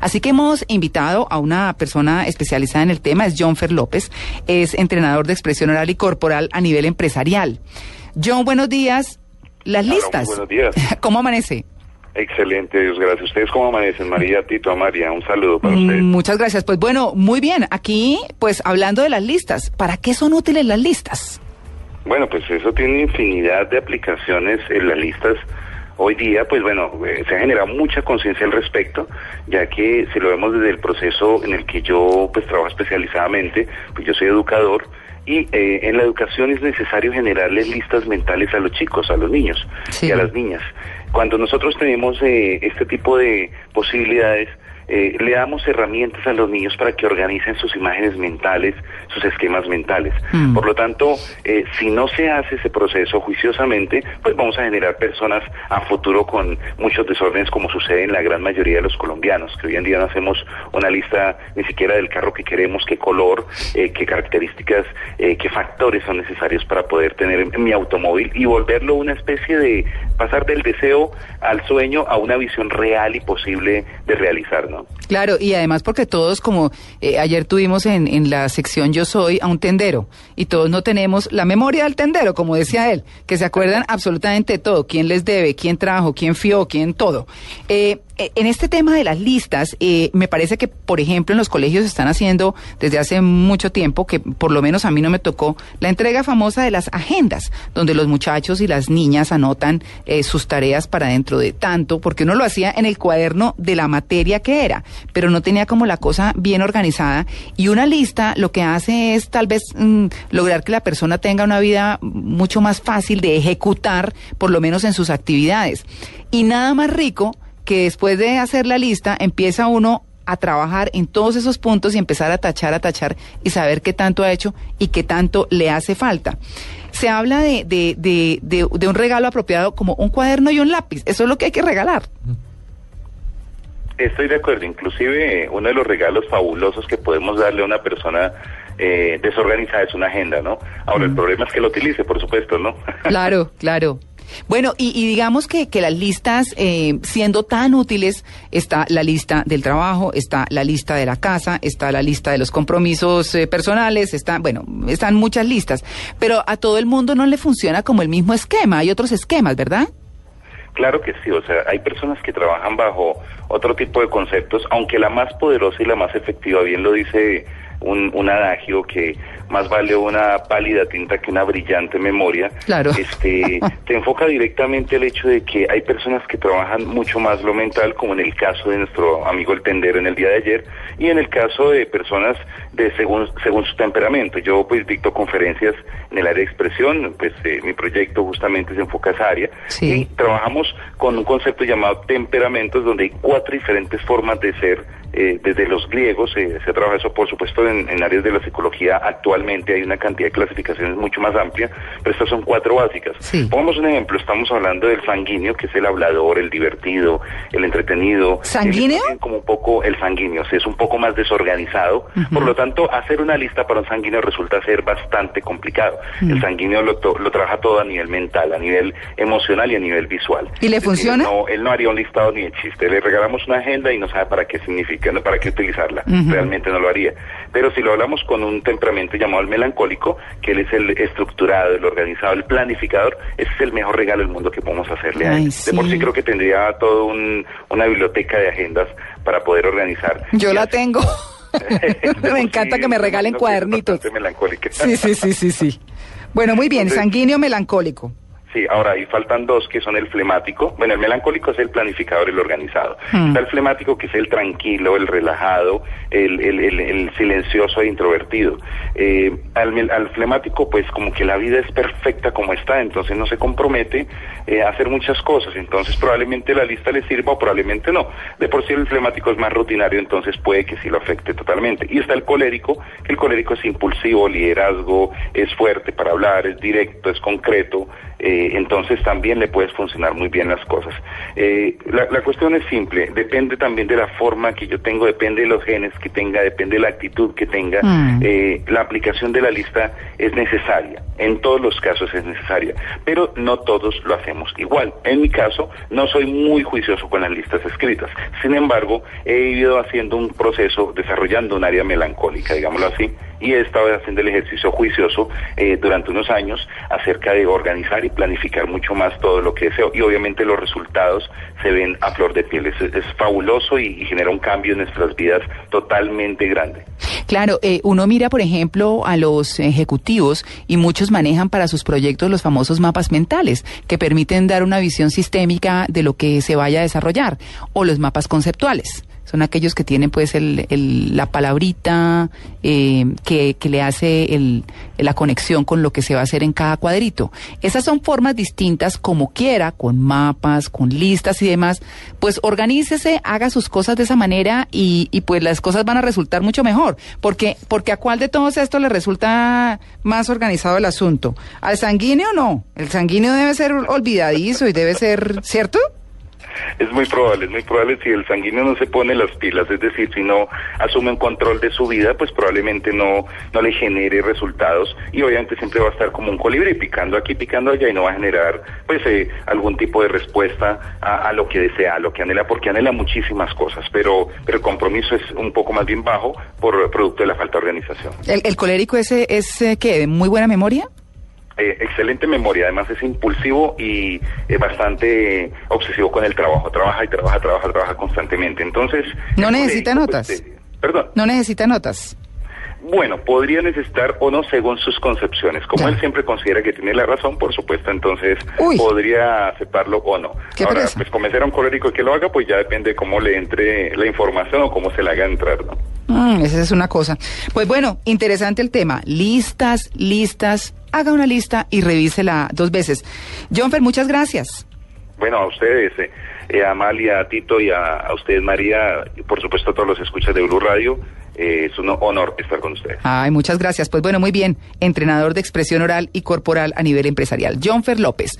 Así que hemos invitado a una persona especializada en el tema, es John Fer López, es entrenador de expresión oral y corporal a nivel empresarial. John, buenos días. Las listas. buenos días. ¿Cómo amanece? Excelente, Dios gracias. ¿Ustedes cómo amanecen? María, Tito, María, un saludo para ustedes. Mm, Muchas gracias. Pues bueno, muy bien. Aquí, pues hablando de las listas, ¿para qué son útiles las listas? Bueno, pues eso tiene infinidad de aplicaciones en las listas. Hoy día, pues bueno, eh, se ha generado mucha conciencia al respecto, ya que si lo vemos desde el proceso en el que yo pues trabajo especializadamente, pues yo soy educador y eh, en la educación es necesario generarles listas mentales a los chicos, a los niños Sí. y a las niñas. Cuando nosotros tenemos eh, este tipo de posibilidades, eh, le damos herramientas a los niños para que organicen sus imágenes mentales, sus esquemas mentales. Mm. Por lo tanto, eh, si no se hace ese proceso juiciosamente, pues vamos a generar personas a futuro con muchos desórdenes como sucede en la gran mayoría de los colombianos, que hoy en día no hacemos una lista ni siquiera del carro que queremos, qué color, eh, qué características, qué factores son necesarios para poder tener mi automóvil y volverlo una especie de pasar del deseo al sueño a una visión real y posible de realizar, Claro, y además porque todos, como eh, ayer tuvimos en, la sección Yo Soy, a un tendero, y todos no tenemos la memoria del tendero, como decía él, que se acuerdan absolutamente todo, quién les debe, quién trajo, quién fió, quién todo. Eh, en este tema de las listas, eh, me parece que, por ejemplo, en los colegios están haciendo desde hace mucho tiempo, que por lo menos a mí no me tocó, la entrega famosa de las agendas, donde los muchachos y las niñas anotan eh, sus tareas para dentro de tanto, porque uno lo hacía en el cuaderno de la materia que era, pero no tenía como la cosa bien organizada. Y una lista lo que hace es tal vez mm, lograr que la persona tenga una vida mucho más fácil de ejecutar, por lo menos en sus actividades. Y nada más rico que después de hacer la lista empieza uno a trabajar en todos esos puntos y empezar a tachar, a tachar y saber qué tanto ha hecho y qué tanto le hace falta. Se habla de, de, de, de, de un regalo apropiado como un cuaderno y un lápiz. Eso es lo que hay que regalar. Estoy de acuerdo, inclusive eh, uno de los regalos fabulosos que podemos darle a una persona eh, desorganizada es una agenda, ¿no? Ahora, el problema es que lo utilice, por supuesto, ¿no? Claro, claro. Bueno, y, y digamos que, que las listas, eh, siendo tan útiles, está la lista del trabajo, está la lista de la casa, está la lista de los compromisos eh, personales, está, bueno, están muchas listas, pero a todo el mundo no le funciona como el mismo esquema, hay otros esquemas, ¿verdad? Claro que sí, o sea, hay personas que trabajan bajo otro tipo de conceptos, aunque la más poderosa y la más efectiva, bien lo dice un, un adagio que más vale una pálida tinta que una brillante memoria. Claro. Este, te enfoca directamente el hecho de que hay personas que trabajan mucho más lo mental, como en el caso de nuestro amigo el tendero en el día de ayer, y en el caso de personas de según, según su temperamento. Yo pues dicto conferencias en el área de expresión, pues eh, mi proyecto justamente se enfoca a esa área, Sí. y trabajamos con un concepto llamado temperamentos, donde hay cuatro diferentes formas de ser, eh, desde los griegos, eh, se trabaja eso por supuesto en, en áreas de la psicología, actualmente hay una cantidad de clasificaciones mucho más amplia, pero estas son cuatro básicas. Sí. Pongamos un ejemplo, estamos hablando del sanguíneo, que es el hablador, el divertido, el entretenido. ¿Sanguíneo? Es como un poco el sanguíneo, o sea, es un poco más desorganizado, por lo tanto, hacer una lista para un sanguíneo resulta ser bastante complicado. El sanguíneo lo, to- lo trabaja todo a nivel mental, a nivel emocional y a nivel visual. ¿Y le decir, funciona? no, él no haría un listado ni de chiste. Le regalamos una agenda y no sabe para qué significa, para qué utilizarla. Realmente no lo haría. Pero si lo hablamos con un temperamento llamado el melancólico, que él es el estructurado, el organizado, el planificador, ese es el mejor regalo del mundo que podemos hacerle a él. De por sí. creo que tendría todo un, una biblioteca de agendas para poder organizar. Yo la tengo. Me encanta sí, que me regalen cuadernitos. Sí, sí, sí, sí, sí. Bueno, muy bien, sanguíneo melancólico. Sí, ahora ahí faltan dos que son el flemático. Bueno, el melancólico es el planificador, el organizado. Está el flemático que es el tranquilo, el relajado, el, el, el, el silencioso e introvertido. Eh, al, flemático, pues como que la vida es perfecta como está, entonces no se compromete eh, a hacer muchas cosas. Entonces probablemente la lista le sirva o probablemente no. De por sí el flemático es más rutinario, entonces puede que sí lo afecte totalmente. Y está el colérico, que el colérico es impulsivo, liderazgo, es fuerte para hablar, es directo, es concreto. Eh, entonces también le puedes funcionar muy bien las cosas. Eh, la, la cuestión es simple, depende también de la forma que yo tengo, depende de los genes que tenga, depende de la actitud que tenga. Mm. Eh, la aplicación de la lista es necesaria, en todos los casos es necesaria, pero no todos lo hacemos igual. En mi caso, no soy muy juicioso con las listas escritas. Sin embargo, he ido haciendo un proceso, desarrollando un área melancólica, digámoslo así, y he estado haciendo el ejercicio juicioso eh, durante unos años acerca de organizar y planificar mucho más todo lo que deseo. Y obviamente los resultados se ven a flor de piel. Es, fabuloso y, y genera un cambio en nuestras vidas totalmente grande. Claro, eh, uno mira, por ejemplo, a los ejecutivos y muchos manejan para sus proyectos los famosos mapas mentales, que permiten dar una visión sistémica de lo que se vaya a desarrollar, o los mapas conceptuales. Son aquellos que tienen pues el, el- la palabrita eh, que, que le hace el- la conexión con lo que se va a hacer en cada cuadrito. Esas son formas distintas como quiera, con mapas, con listas y demás. Pues organícese, haga sus cosas de esa manera y, y pues las cosas van a resultar mucho mejor. Porque, porque a cuál de todos estos le resulta más organizado el asunto. ¿Al sanguíneo no? El sanguíneo debe ser olvidadizo y debe ser, ¿cierto? Es muy probable, es muy probable si el sanguíneo no se pone las pilas, es decir, si no asume un control de su vida, pues probablemente no, no le genere resultados y obviamente siempre va a estar como un colibrí picando aquí, picando allá y no va a generar pues eh, algún tipo de respuesta a, lo que desea, a lo que anhela, porque anhela muchísimas cosas, pero, pero el compromiso es un poco más bien bajo por producto de la falta de organización. ¿El, colérico ese es, eh, qué, de muy buena memoria? Eh, excelente memoria, además es impulsivo y eh, bastante obsesivo con el trabajo. Trabaja y trabaja, trabaja, trabaja constantemente. Entonces. ¿No necesita colérico, notas? pues, eh, perdón. No necesita notas. Bueno, podría necesitar o no según sus concepciones. Como Ya. él siempre considera que tiene la razón, por supuesto, entonces Uy. podría aceptarlo o no. Ahora, pereza. pues convencer a un colérico que lo haga, pues ya depende de cómo le entre la información o cómo se la haga entrar, ¿no? Mm, esa es una cosa. Pues bueno, interesante el tema. Listas, listas. Haga una lista y revísela dos veces. Jonfer, muchas gracias. Bueno, a ustedes, eh, eh, a Amalia, a Tito y a, a ustedes, María, y por supuesto a todos los escuchas de Blue Radio, eh, es un honor estar con ustedes. Ay, muchas gracias. Pues bueno, muy bien. Entrenador de expresión oral y corporal a nivel empresarial. Jonfer López.